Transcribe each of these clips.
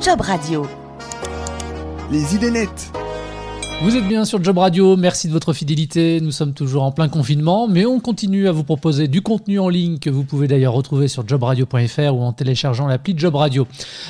Job Radio. Les idées nettes. Vous êtes bien sur Job Radio, merci de votre fidélité. Nous sommes toujours en plein confinement, mais on continue à vous proposer du contenu en ligne que vous pouvez d'ailleurs retrouver sur jobradio.fr ou en téléchargeant l'appli Job Radio.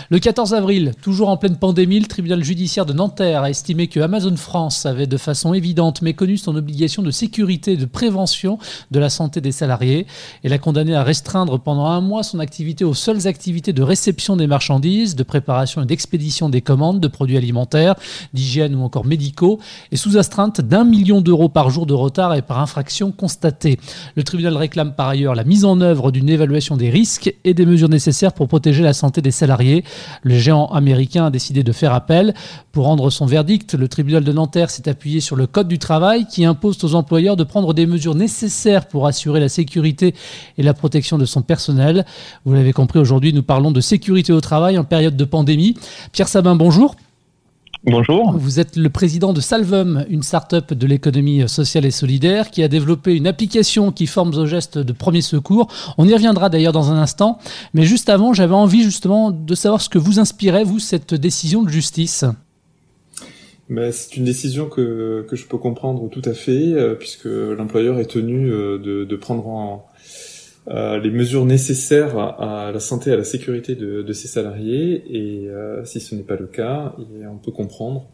Le 14 avril, toujours en pleine pandémie, le tribunal judiciaire de Nanterre a estimé que Amazon France avait de façon évidente méconnu son obligation de sécurité et de prévention de la santé des salariés et l'a condamné à restreindre pendant un mois son activité aux seules activités de réception des marchandises, de préparation et d'expédition des commandes de produits alimentaires, d'hygiène ou encore médicaux et sous astreinte d'un million d'euros par jour de retard et par infraction constatée. Le tribunal réclame par ailleurs la mise en œuvre d'une évaluation des risques et des mesures nécessaires pour protéger la santé des salariés. Le géant américain a décidé de faire appel. Pour rendre son verdict, le tribunal de Nanterre s'est appuyé sur le Code du travail qui impose aux employeurs de prendre des mesures nécessaires pour assurer la sécurité et la protection de son personnel. Vous l'avez compris, aujourd'hui nous parlons de sécurité au travail en période de pandémie. Pierre Sabin, bonjour. Bonjour. Vous êtes le président de Salvum, une start-up de l'économie sociale et solidaire qui a développé une application qui forme aux gestes de premier secours. On y reviendra d'ailleurs dans un instant. Mais juste avant, j'avais envie justement de savoir ce que vous inspirait, vous, cette décision de justice. Ben, c'est une décision que, que je peux comprendre tout à fait, euh, puisque l'employeur est tenu euh, de, de prendre en, les mesures nécessaires à, la santé et à la sécurité de, de ses salariés et euh, si ce n'est pas le cas, on peut comprendre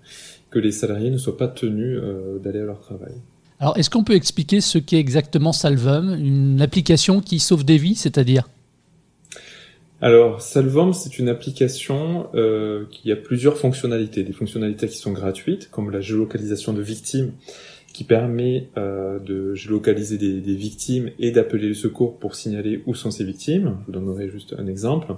que les salariés ne soient pas tenus euh, d'aller à leur travail. Alors, est-ce qu'on peut expliquer ce qu'est exactement Salvum, une application qui sauve des vies, c'est-à-dire? Alors, Salvum, c'est une application euh, qui a plusieurs fonctionnalités. Des fonctionnalités qui sont gratuites, comme la géolocalisation de victimes, qui permet euh, de géolocaliser des, des victimes et d'appeler le secours pour signaler où sont ces victimes. Je vous donnerai juste un exemple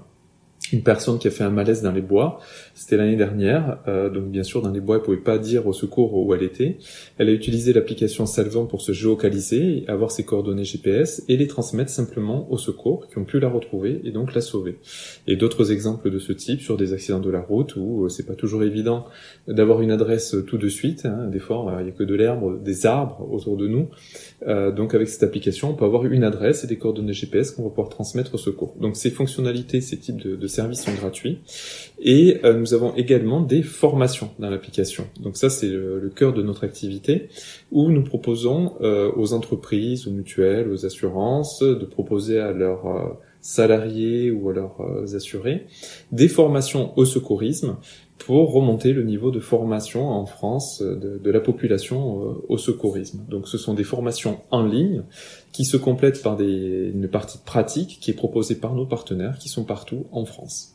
une personne qui a fait un malaise dans les bois. C'était l'année dernière, euh, donc bien sûr dans les bois, elle pouvait pas dire au secours où elle était. Elle a utilisé l'application Salvant pour se géocaliser, avoir ses coordonnées GPS et les transmettre simplement au secours qui ont pu la retrouver et donc la sauver. Et d'autres exemples de ce type sur des accidents de la route où euh, c'est pas toujours évident d'avoir une adresse tout de suite. Hein. Des fois, il y a que de l'herbe, des arbres autour de nous. Euh, donc avec cette application, on peut avoir une adresse et des coordonnées GPS qu'on va pouvoir transmettre au secours. Donc ces fonctionnalités, ces types de, de services sont gratuits. Et euh, nous avons également des formations dans l'application. Donc ça, c'est le, cœur de notre activité, où nous proposons euh, aux entreprises, aux mutuelles, aux assurances, de proposer à leurs euh, salariés ou à leurs assurés des formations au secourisme pour remonter le niveau de formation en France de, de la population au secourisme. Donc ce sont des formations en ligne qui se complètent par des, une partie pratique qui est proposée par nos partenaires qui sont partout en France.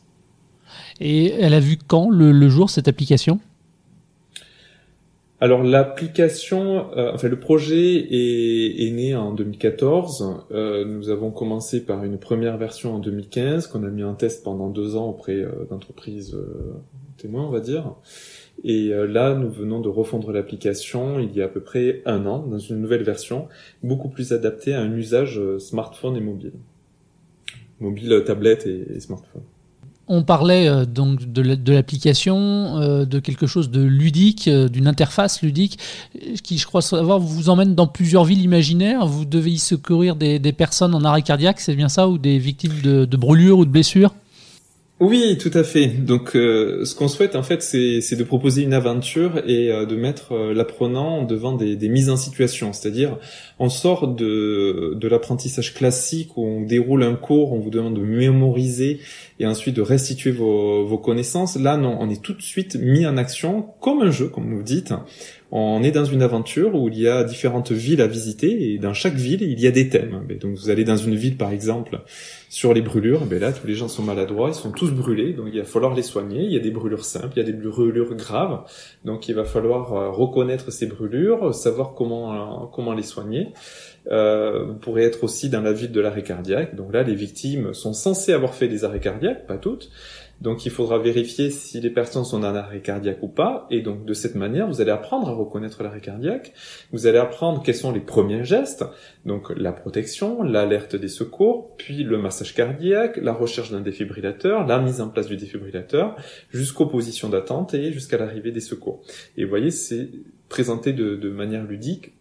Et elle a vu quand le, jour cette application? Alors l'application, euh, enfin le projet est, est, né en 2014. Euh, nous avons commencé par une première version en 2015 qu'on a mis en test pendant deux ans auprès euh, d'entreprises témoins, on va dire. Et là, nous venons de refondre l'application il y a à peu près un an dans une nouvelle version, beaucoup plus adaptée à un usage smartphone et mobile, mobile, tablette et smartphone. On parlait euh, donc de l'application, euh, de quelque chose de ludique, euh, d'une interface ludique, qui, je crois savoir, vous emmène dans plusieurs villes imaginaires. Vous devez y secourir des, personnes en arrêt cardiaque, c'est bien ça, ou des victimes de brûlures ou de blessures? Oui, tout à fait. Donc, euh, ce qu'on souhaite en fait, c'est de proposer une aventure et euh, de mettre euh, l'apprenant devant des, mises en situation. C'est-à-dire, on sort de, de l'apprentissage classique où on déroule un cours, on vous demande de mémoriser et ensuite de restituer vos, vos connaissances. Là, non, on est tout de suite mis en action comme un jeu, comme vous dites. On est dans une aventure où il y a différentes villes à visiter et dans chaque ville, il y a des thèmes. Donc, vous allez dans une ville, par exemple sur les brûlures, ben là, tous les gens sont maladroits, ils sont tous brûlés, donc il va falloir les soigner. Il y a des brûlures simples, il y a des brûlures graves, donc il va falloir euh, reconnaître ces brûlures, savoir comment euh, comment les soigner. Euh, vous pourrez être aussi dans la ville de l'arrêt cardiaque. Donc là, les victimes sont censées avoir fait des arrêts cardiaques, pas toutes, donc il faudra vérifier si les personnes sont en arrêt cardiaque ou pas. Et donc de cette manière, vous allez apprendre à reconnaître l'arrêt cardiaque. Vous allez apprendre quels sont les premiers gestes. Donc la protection, l'alerte des secours, puis le massage cardiaque, la recherche d'un défibrillateur, la mise en place du défibrillateur, jusqu'aux positions d'attente et jusqu'à l'arrivée des secours. Et vous voyez, c'est présenté de, de manière ludique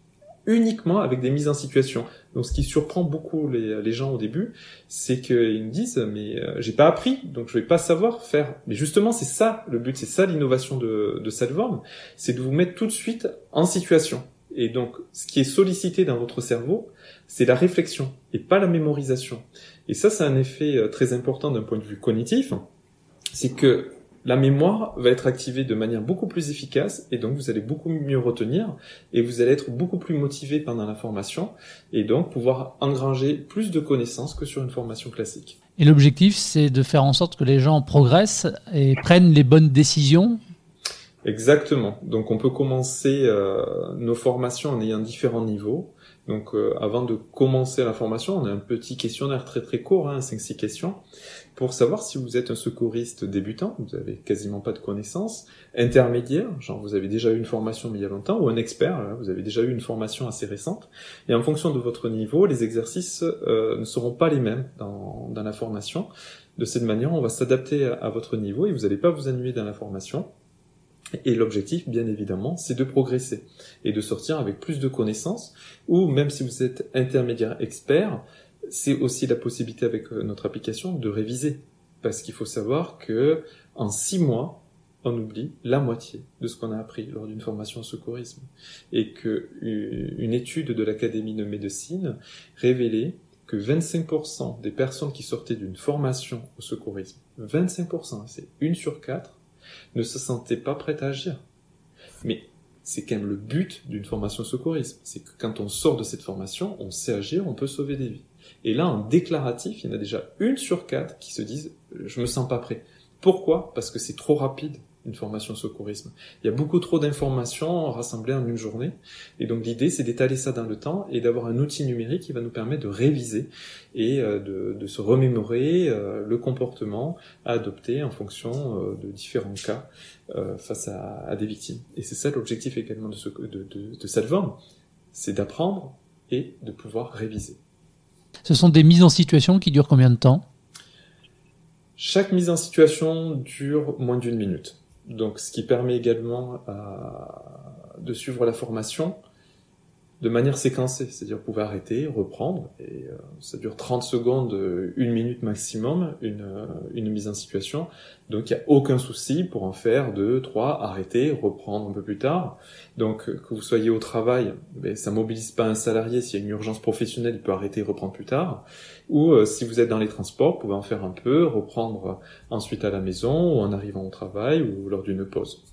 uniquement avec des mises en situation. Donc, ce qui surprend beaucoup les, gens au début, c'est qu'ils me disent mais euh, j'ai pas appris, donc je vais pas savoir faire. Mais justement, c'est ça le but, c'est ça l'innovation de, de Salvorm, c'est de vous mettre tout de suite en situation. Et donc, ce qui est sollicité dans votre cerveau, c'est la réflexion et pas la mémorisation. Et ça, c'est un effet euh, très important d'un point de vue cognitif. C'est que la mémoire va être activée de manière beaucoup plus efficace et donc vous allez beaucoup mieux retenir et vous allez être beaucoup plus motivé pendant la formation et donc pouvoir engranger plus de connaissances que sur une formation classique. Et l'objectif, c'est de faire en sorte que les gens progressent et prennent les bonnes décisions? Exactement. Donc on peut commencer euh, nos formations en ayant différents niveaux. Donc euh, avant de commencer la formation, on a un petit questionnaire très très court, hein, 5-6 questions, pour savoir si vous êtes un secouriste débutant, vous avez quasiment pas de connaissances, intermédiaire, genre vous avez déjà eu une formation il y a longtemps, ou un expert, vous avez déjà eu une formation assez récente. Et en fonction de votre niveau, les exercices euh, ne seront pas les mêmes dans, dans, la formation. De cette manière, on va s'adapter à, à votre niveau et vous n'allez pas vous ennuyer dans la formation. Et l'objectif, bien évidemment, c'est de progresser et de sortir avec plus de connaissances, ou même si vous êtes intermédiaire expert, c'est aussi la possibilité avec euh, notre application de réviser. Parce qu'il faut savoir que en six mois, on oublie la moitié de ce qu'on a appris lors d'une formation au secourisme. Et que une étude de l'Académie de médecine révélait que 25% des personnes qui sortaient d'une formation au secourisme, 25%, c'est une sur quatre, ne se sentait pas prête à agir. Mais c'est quand même le but d'une formation secourisme. C'est que quand on sort de cette formation, on sait agir, on peut sauver des vies. Et là, en déclaratif, il y en a déjà une sur quatre qui se disent, je me sens pas prêt. Pourquoi? Parce que c'est trop rapide une formation secourisme. Il y a beaucoup trop d'informations rassemblées en une journée. Et donc l'idée, c'est d'étaler ça dans le temps et d'avoir un outil numérique qui va nous permettre de réviser et euh, de, se remémorer euh, le comportement à adopter en fonction euh, de différents cas face à, des victimes. Et c'est ça l'objectif également de cette forme, c'est d'apprendre et de pouvoir réviser. Ce sont des mises en situation qui durent combien de temps chaque mise en situation dure moins d'une minute. Donc, ce qui permet également à, de suivre la formation de manière séquencée, c'est-à-dire vous pouvez arrêter, reprendre, et euh, ça dure 30 secondes, une minute maximum, une, euh, une mise en situation. Donc il n'y a aucun souci pour en faire deux, trois, arrêter, reprendre un peu plus tard. Donc que vous soyez au travail, ben, ça mobilise pas un salarié, s'il y a une urgence professionnelle, il peut arrêter reprendre plus tard. Ou euh, si vous êtes dans les transports, vous pouvez en faire un peu, reprendre ensuite à la maison, ou en arrivant au travail, ou lors d'une pause.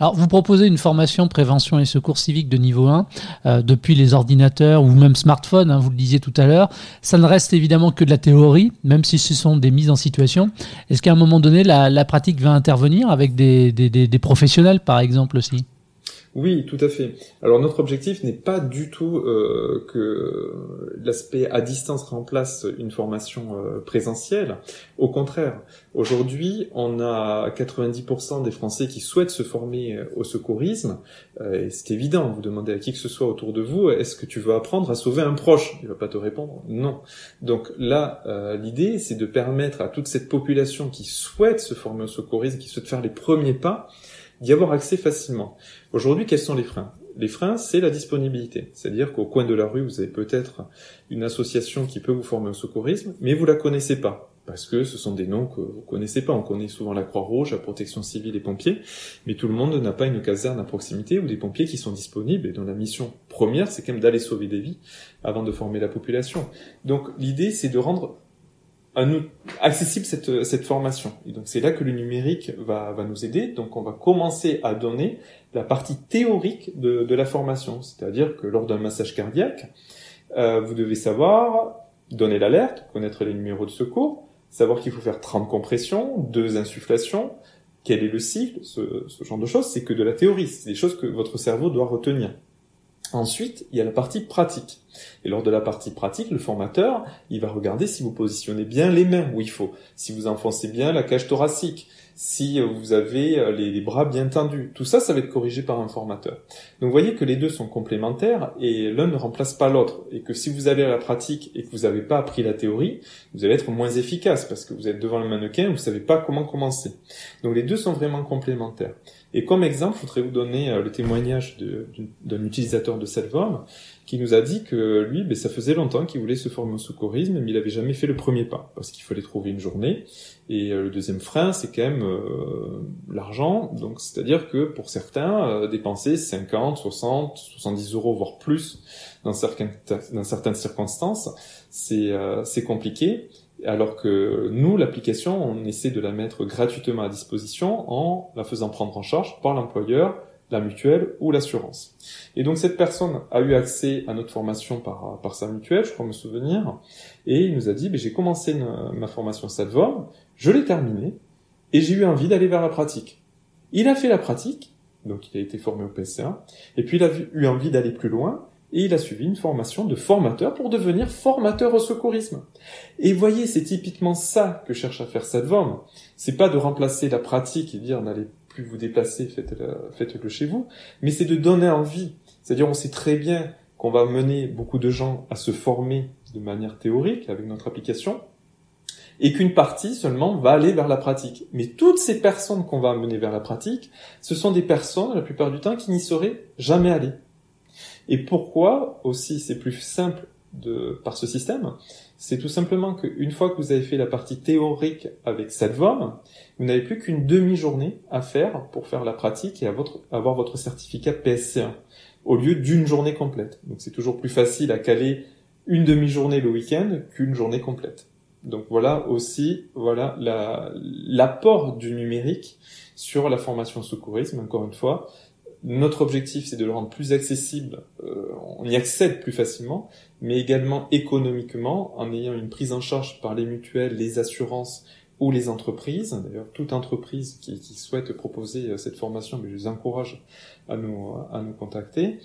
Alors, vous proposez une formation prévention et secours civique de niveau 1 euh, depuis les ordinateurs ou même smartphones, hein, vous le disiez tout à l'heure. Ça ne reste évidemment que de la théorie, même si ce sont des mises en situation. Est-ce qu'à un moment donné, la, la, pratique va intervenir avec des, des, des, des professionnels, par exemple, aussi? Oui, tout à fait. Alors notre objectif n'est pas du tout euh, que l'aspect à distance remplace une formation euh, présentielle. Au contraire, aujourd'hui, on a 90% des Français qui souhaitent se former euh, au secourisme. Et c'est évident, vous demandez à qui que ce soit autour de vous, est-ce que tu veux apprendre à sauver un proche? Il va pas te répondre non. Donc là, l'idée, c'est de permettre à toute cette population qui souhaite se former au secourisme, qui souhaite faire les premiers pas, d'y avoir accès facilement. Aujourd'hui, quels sont les freins? Les freins, c'est la disponibilité. C'est-à-dire qu'au coin de la rue, vous avez peut-être une association qui peut vous former au secourisme, mais vous la connaissez pas. Parce que ce sont des noms que vous connaissez pas. On connaît souvent la Croix-Rouge, la Protection Civile et pompiers, mais tout le monde n'a pas une caserne à proximité ou des pompiers qui sont disponibles et dont la mission première, c'est quand même d'aller sauver des vies avant de former la population. Donc l'idée, c'est de rendre accessible cette, cette formation. Et donc c'est là que le numérique va, va nous aider. Donc on va commencer à donner la partie théorique de, de la formation. C'est-à-dire que lors d'un massage cardiaque, euh, vous devez savoir donner l'alerte, connaître les numéros de secours, savoir qu'il faut faire 30 compressions, deux insufflations, quel est le cycle, ce, ce genre de choses, c'est que de la théorie, c'est des choses que votre cerveau doit retenir. Ensuite, il y a la partie pratique. Et lors de la partie pratique, le formateur, il va regarder si vous positionnez bien les mains où il faut, si vous enfoncez bien la cage thoracique, si vous avez euh, les, bras bien tendus. Tout ça, ça va être corrigé par un formateur. Donc vous voyez que les deux sont complémentaires et l'un ne remplace pas l'autre. Et que si vous allez à la pratique et que vous n'avez pas appris la théorie, vous allez être moins efficace parce que vous êtes devant le mannequin, vous ne savez pas comment commencer. Donc les deux sont vraiment complémentaires. Et comme exemple, je voudrais vous donner euh, le témoignage d'un utilisateur de forme qui nous a dit que lui, ben, ça faisait longtemps qu'il voulait se former au secourisme, mais il avait jamais fait le premier pas, parce qu'il fallait trouver une journée. Et euh, le deuxième frein, c'est quand même euh, l'argent. Donc, c'est-à-dire que pour certains, euh, dépenser 50, 60, 70 euros, voire plus, dans certaines, circonstances, c'est c'est compliqué. Alors que nous, l'application, on essaie de la mettre gratuitement à disposition en la faisant prendre en charge par l'employeur la mutuelle ou l'assurance. Et donc cette personne a eu accès à notre formation par, sa mutuelle, je crois me souvenir, et il nous a dit, ben, j'ai commencé ma formation Salvorm, je l'ai terminée, et j'ai eu envie d'aller vers la pratique. Il a fait la pratique, donc il a été formé au PCA, et puis il a eu envie d'aller plus loin, et il a suivi une formation de formateur pour devenir formateur au secourisme. Et voyez, c'est typiquement ça que cherche à faire Salvorm. C'est pas de remplacer la pratique et dire n'allez plus vous déplacer, faites-le, chez vous, mais c'est de donner envie. C'est-à-dire, on sait très bien qu'on va mener beaucoup de gens à se former de manière théorique avec notre application, et qu'une partie seulement va aller vers la pratique. Mais toutes ces personnes qu'on va amener vers la pratique, ce sont des personnes, la plupart du temps, qui n'y seraient jamais allées. Et pourquoi aussi c'est plus simple de, par ce système, c'est tout simplement qu'une fois que vous avez fait la partie théorique avec cette vous n'avez plus qu'une demi-journée à faire pour faire la pratique et avoir votre certificat PSC1, au lieu d'une journée complète. Donc c'est toujours plus facile à caler une demi-journée le week-end qu'une journée complète. Donc voilà aussi voilà l'apport du numérique sur la formation secourisme, encore une fois, notre objectif, c'est de le rendre plus accessible, euh, on y accède plus facilement, mais également économiquement, en ayant une prise en charge par les mutuelles, les assurances ou les entreprises. D'ailleurs, toute entreprise qui, souhaite proposer euh, cette formation, je les encourage à nous, à nous contacter,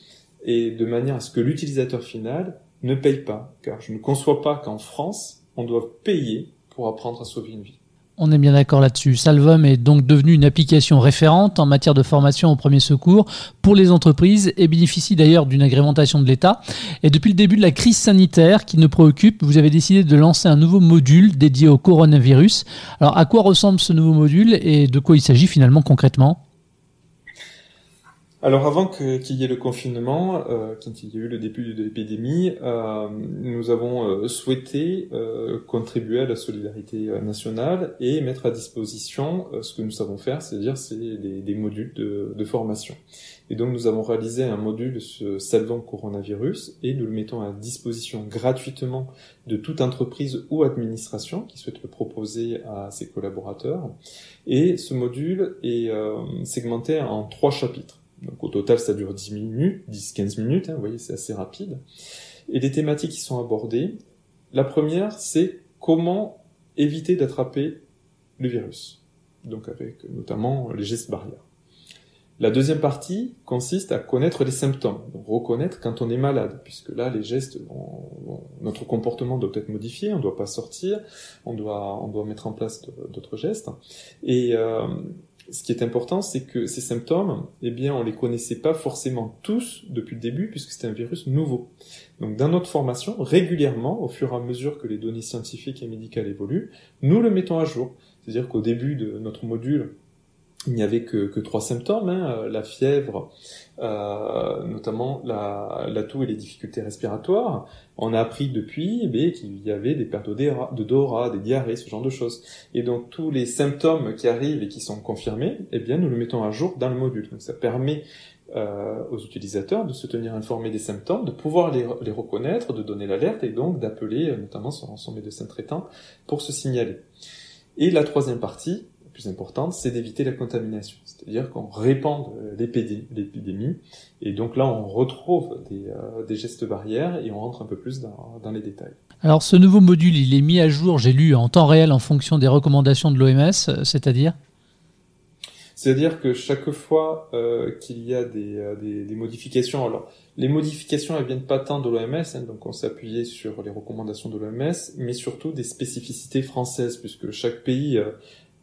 et de manière à ce que l'utilisateur final ne paye pas, car je ne conçois pas qu'en France, on doive payer pour apprendre à sauver une vie. On est bien d'accord là-dessus. Salvom est donc devenu une application référente en matière de formation au premier secours pour les entreprises et bénéficie d'ailleurs d'une agrémentation de l'État. Et depuis le début de la crise sanitaire qui nous préoccupe, vous avez décidé de lancer un nouveau module dédié au coronavirus. Alors à quoi ressemble ce nouveau module et de quoi il s'agit finalement concrètement? Alors avant qu'il y ait le confinement, euh, quand il y a eu le début de l'épidémie, euh, nous avons euh, souhaité euh, contribuer à la solidarité nationale et mettre à disposition ce que nous savons faire, c'est-à-dire c'est des, des, modules de, de, formation. Et donc nous avons réalisé un module Salvant Coronavirus et nous le mettons à disposition gratuitement de toute entreprise ou administration qui souhaite le proposer à ses collaborateurs. Et ce module est segmenté en trois chapitres. Donc au total, ça dure 10 minutes, 10-15 minutes, hein, vous voyez, c'est assez rapide. Et les thématiques qui sont abordées, la première, c'est comment éviter d'attraper le virus. Donc avec notamment les gestes barrières. La deuxième partie consiste à connaître les symptômes, reconnaître quand on est malade, puisque là les gestes, notre comportement doit être modifié, on ne doit pas sortir, on doit, on doit mettre en place d'autres gestes. Et euh, ce qui est important, c'est que ces symptômes, eh bien, on les connaissait pas forcément tous depuis le début, puisque c'était un virus nouveau. Donc, dans notre formation, régulièrement, au fur et à mesure que les données scientifiques et médicales évoluent, nous le mettons à jour. C'est-à-dire qu'au début de notre module, il n'y avait que, trois symptômes, hein, la fièvre, euh, notamment la, la, toux et les difficultés respiratoires. On a appris depuis eh qu'il y avait des pertes d'odorat, des diarrhées, ce genre de choses. Et donc tous les symptômes qui arrivent et qui sont confirmés, eh bien nous le mettons à jour dans le module. Donc ça permet euh, aux utilisateurs de se tenir informés des symptômes, de pouvoir les, reconnaître, de donner l'alerte et donc d'appeler euh, notamment son médecin traitant pour se signaler. Et la troisième partie, plus importante, c'est d'éviter la contamination. C'est-à-dire qu'on répand l'épidémie, et donc là on retrouve euh, des, gestes barrières et on rentre un peu plus dans, dans, les détails. Alors ce nouveau module, il est mis à jour, j'ai lu, en temps réel en fonction des recommandations de l'OMS, c'est-à-dire? C'est-à-dire que chaque fois euh, qu'il y a des, euh, des, des, modifications, alors les modifications elles viennent pas tant de l'OMS, hein, donc on s'est appuyé sur les recommandations de l'OMS, mais surtout des spécificités françaises, puisque chaque pays euh,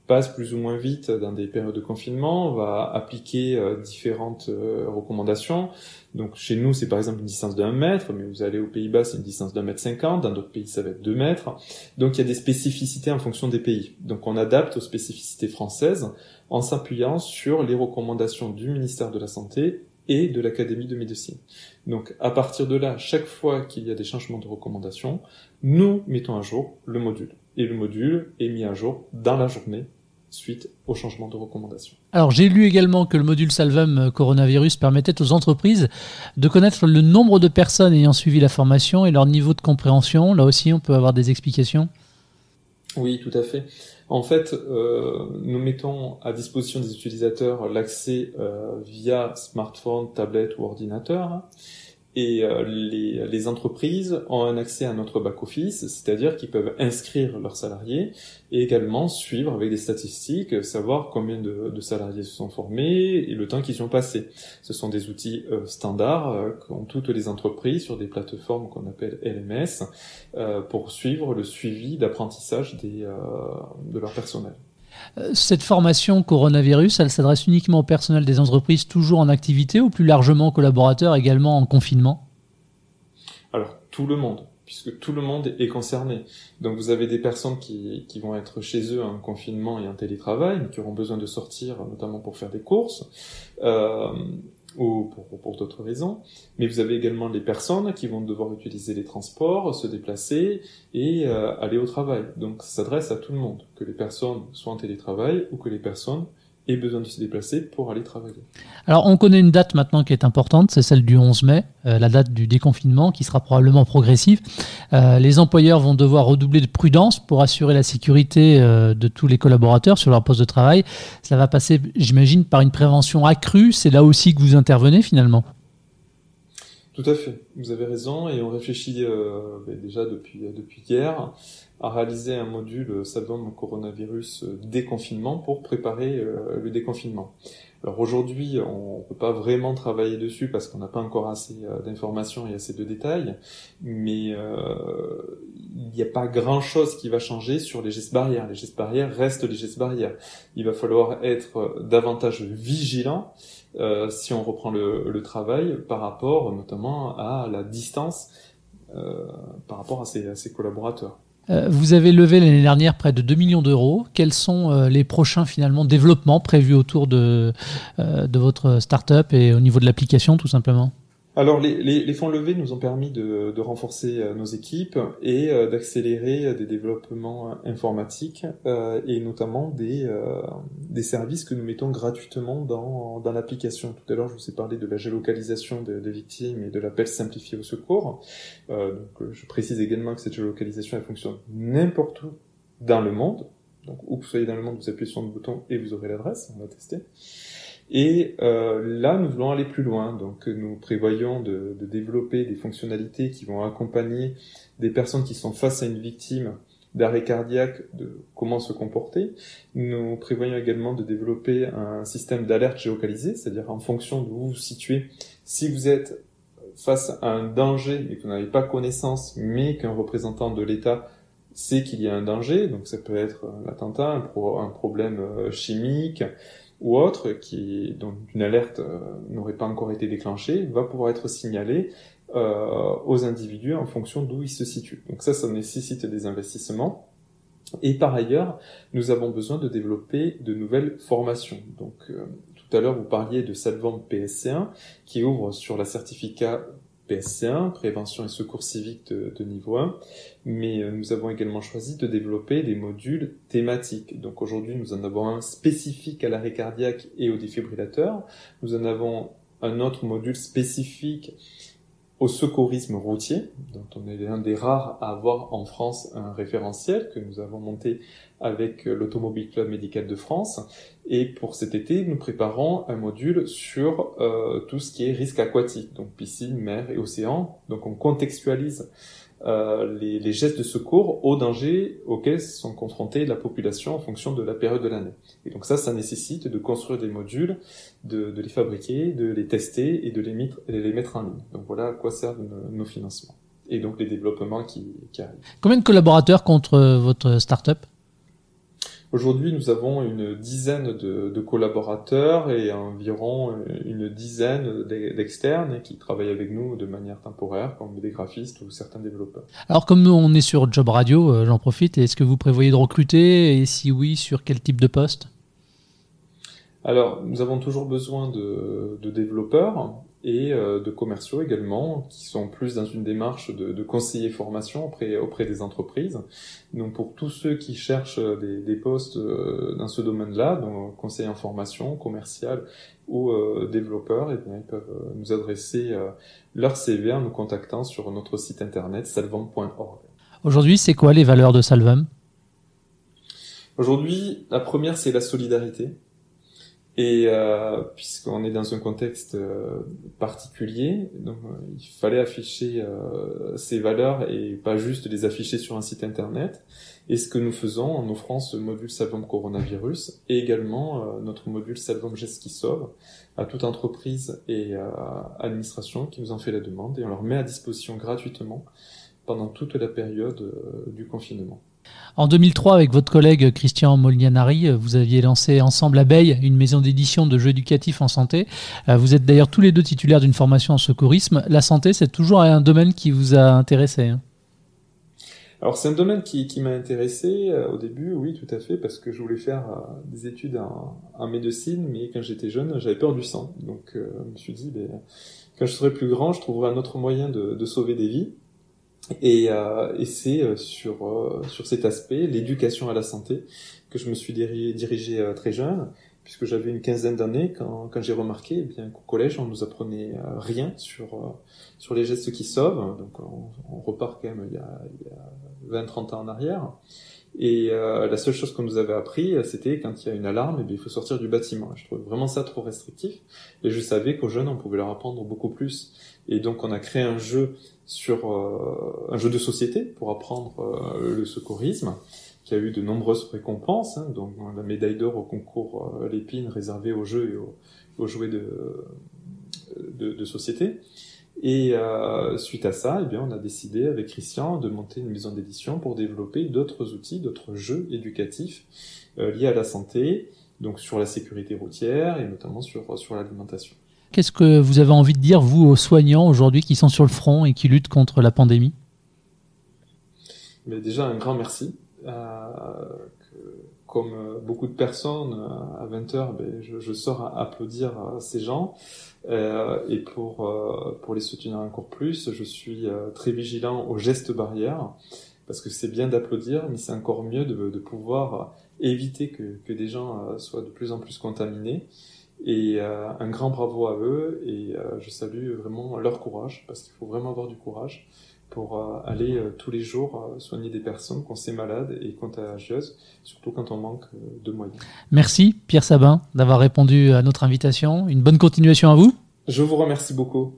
passe plus ou moins vite dans des périodes de confinement, va appliquer euh, différentes euh, recommandations. Donc chez nous, c'est par exemple une distance d'un mètre, mais vous allez aux Pays-Bas, c'est une distance d'un mètre cinquante, dans d'autres pays, ça va être deux mètres. Donc il y a des spécificités en fonction des pays. Donc on adapte aux spécificités françaises en s'appuyant sur les recommandations du ministère de la Santé et de l'Académie de médecine. Donc à partir de là, chaque fois qu'il y a des changements de recommandations, nous mettons à jour le module. Et le module est mis à jour dans la journée suite au changement de recommandation. Alors j'ai lu également que le module Salvum coronavirus permettait aux entreprises de connaître le nombre de personnes ayant suivi la formation et leur niveau de compréhension. Là aussi, on peut avoir des explications Oui, tout à fait. En fait, euh, nous mettons à disposition des utilisateurs l'accès euh, via smartphone, tablette ou ordinateur et euh, les, les, entreprises ont un accès à notre back-office, c'est-à-dire qu'ils peuvent inscrire leurs salariés et également suivre avec des statistiques, savoir combien de, de salariés se sont formés et le temps qu'ils y ont passé. Ce sont des outils euh, standards euh, qu'ont toutes les entreprises sur des plateformes qu'on appelle LMS euh, pour suivre le suivi d'apprentissage des, de leur personnel. Cette formation coronavirus, elle s'adresse uniquement au personnel des entreprises toujours en activité ou plus largement aux collaborateurs également en confinement? Alors, tout le monde, puisque tout le monde est concerné. Donc vous avez des personnes qui, qui vont être chez eux en confinement et en télétravail, mais qui auront besoin de sortir, notamment pour faire des courses. Euh, ou pour, d'autres raisons. Mais vous avez également les personnes qui vont devoir utiliser les transports, se déplacer et euh, aller au travail. Donc ça s'adresse à tout le monde, que les personnes soient en télétravail ou que les personnes et besoin de se déplacer pour aller travailler. Alors on connaît une date maintenant qui est importante, c'est celle du 11 mai, euh, la date du déconfinement qui sera probablement progressive. Euh, les employeurs vont devoir redoubler de prudence pour assurer la sécurité euh, de tous les collaborateurs sur leur poste de travail. Cela va passer, j'imagine, par une prévention accrue. C'est là aussi que vous intervenez finalement. Tout à fait, vous avez raison et on réfléchit ben, déjà depuis, depuis hier à réaliser un module Salvum coronavirus euh, déconfinement pour préparer euh, le déconfinement. Alors aujourd'hui, on ne peut pas vraiment travailler dessus parce qu'on n'a pas encore assez euh, d'informations et assez de détails, mais il n'y a pas grand-chose qui va changer sur les gestes barrières. Les gestes barrières restent les gestes barrières. Il va falloir être davantage vigilant euh, si on reprend le, travail par rapport notamment à la distance euh, par rapport à ses, collaborateurs. Euh, vous avez levé l'année dernière près de 2 millions d'euros. Quels sont les prochains finalement développements prévus autour de, de votre start-up et au niveau de l'application tout simplement? Alors les, les, les, fonds levés nous ont permis de, de renforcer euh, nos équipes et euh, d'accélérer euh, des développements informatiques euh, et notamment des, des services que nous mettons gratuitement dans, dans l'application. Tout à l'heure je vous ai parlé de la géolocalisation des, des victimes et de l'appel simplifié au secours. donc je précise également que cette géolocalisation elle fonctionne n'importe où dans le monde. Donc où que vous soyez dans le monde, vous appuyez sur le bouton et vous aurez l'adresse, on va tester. Et euh, là, nous voulons aller plus loin. Donc, nous prévoyons de, de, développer des fonctionnalités qui vont accompagner des personnes qui sont face à une victime d'arrêt cardiaque, de comment se comporter. Nous prévoyons également de développer un système d'alerte géocalisé, c'est-à-dire en fonction de où vous vous situez, si vous êtes face à un danger et que vous n'avez pas connaissance, mais qu'un représentant de l'État sait qu'il y a un danger, donc ça peut être un attentat, un, pro un problème euh, chimique, ou autre qui dont une alerte euh, n'aurait pas encore été déclenchée va pouvoir être signalée euh, aux individus en fonction d'où ils se situent. Donc ça, ça nécessite des investissements. Et par ailleurs, nous avons besoin de développer de nouvelles formations. Donc euh, tout à l'heure, vous parliez de Salvant PSC1 qui ouvre sur la certificat PSC1, prévention et secours civique de, niveau 1, mais euh, nous avons également choisi de développer des modules thématiques. Donc aujourd'hui, nous en avons un spécifique à l'arrêt cardiaque et au défibrillateur. Nous en avons un autre module spécifique au secourisme routier, dont on est l'un des rares à avoir en France un référentiel que nous avons monté avec l'Automobile Club Médical de France. Et pour cet été, nous préparons un module sur euh, tout ce qui est risque aquatique, donc piscine, mer et océan. Donc on contextualise euh, les, les, gestes de secours aux dangers auxquels sont confrontés la population en fonction de la période de l'année. Et donc ça, ça nécessite de construire des modules, de, de les fabriquer, de les tester et de les mettre, les mettre en ligne. Donc voilà à quoi servent nos, financements et donc les développements qui, qui arrivent. Combien de collaborateurs contre votre startup? Aujourd'hui, nous avons une dizaine de, de, collaborateurs et environ une dizaine d'externes qui travaillent avec nous de manière temporaire, comme des graphistes ou certains développeurs. Alors, comme nous, on est sur Job Radio, euh, j'en profite. Est-ce que vous prévoyez de recruter Et si oui, sur quel type de poste? Alors, nous avons toujours besoin de, de développeurs et euh, de commerciaux également, qui sont plus dans une démarche de, de conseiller formation auprès, auprès des entreprises. Donc pour tous ceux qui cherchent des, des postes euh, dans ce domaine-là, donc conseiller en formation, commercial ou euh, développeurs, et eh bien, ils peuvent nous adresser leur CV en nous contactant sur notre site internet salvam.org. Aujourd'hui, c'est quoi les valeurs de Salvam? Aujourd'hui, la première, c'est la solidarité. Et euh, puisqu'on est dans un contexte euh, particulier, donc euh, il fallait afficher euh, ces valeurs et pas juste les afficher sur un site internet. Et ce que nous faisons en offrant ce module Salvom Coronavirus et également notre module Salvom Geste qui sauve à toute entreprise et administration qui nous en fait la demande et on leur met à disposition gratuitement pendant toute la période du confinement. En 2003, avec votre collègue Christian Molianari, vous aviez lancé ensemble Abeille, une maison d'édition de jeux éducatifs en santé. Euh, vous êtes d'ailleurs tous les deux titulaires d'une formation en secourisme. La santé, c'est toujours un domaine qui vous a intéressé. Hein? Alors c'est un domaine qui, m'a intéressé euh, au début, oui, tout à fait, parce que je voulais faire euh, des études en, médecine, mais quand j'étais jeune, j'avais peur du sang. Donc je me suis dit, ben, quand je serai plus grand, je trouverai un autre moyen de sauver des vies. Et, euh, et c'est euh, sur, euh, sur cet aspect, l'éducation à la santé, que je me suis dirigé, euh, très jeune, puisque j'avais une quinzaine d'années quand, quand j'ai remarqué eh bien qu'au collège on nous apprenait rien sur sur les gestes qui sauvent. Donc on, on repart quand même il y a, il y a 20-30 ans en arrière. Et euh, la seule chose qu'on nous avait appris, c'était quand il y a une alarme, eh bien, il faut sortir du bâtiment. Je trouvais vraiment ça trop restrictif. Et je savais qu'aux jeunes, on pouvait leur apprendre beaucoup plus. Et donc, on a créé un jeu sur euh, un jeu de société pour apprendre euh, le secourisme, qui a eu de nombreuses récompenses, hein, donc la médaille d'or au concours euh, Lépine réservé aux jeux et aux, aux jouets de, de, de, société. Et suite à ça, eh bien, on a décidé avec Christian de monter une maison d'édition pour développer d'autres outils, d'autres jeux éducatifs liés à la santé, donc sur la sécurité routière et notamment sur, sur l'alimentation. Qu'est-ce que vous avez envie de dire, vous, aux soignants aujourd'hui qui sont sur le front et qui luttent contre la pandémie? Mais Déjà, un grand merci. Euh, comme beaucoup de personnes, euh, à 20h, ben, je, sors à applaudir ces gens. Euh, et pour, euh, pour les soutenir encore plus, je suis euh, très vigilant aux gestes barrières, parce que c'est bien d'applaudir, mais c'est encore mieux de, de pouvoir éviter que, que, des gens soient de plus en plus contaminés. Et euh, un grand bravo à eux et euh, je salue vraiment leur courage parce qu'il faut vraiment avoir du courage pour euh, aller tous les jours soigner des personnes qu'on sait malades et contagieuses, surtout quand on manque de moyens. Merci Pierre Sabin d'avoir répondu à notre invitation. Une bonne continuation à vous. Je vous remercie beaucoup.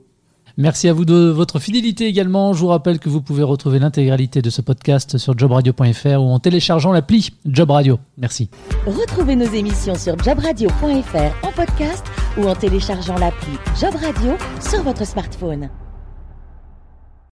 Merci à vous de votre fidélité également. Je vous rappelle que vous pouvez retrouver l'intégralité de ce podcast sur jobradio.fr ou en téléchargeant l'appli Job Radio. Merci. Retrouvez nos émissions sur jobradio.fr en podcast ou en téléchargeant l'appli Job Radio sur votre smartphone.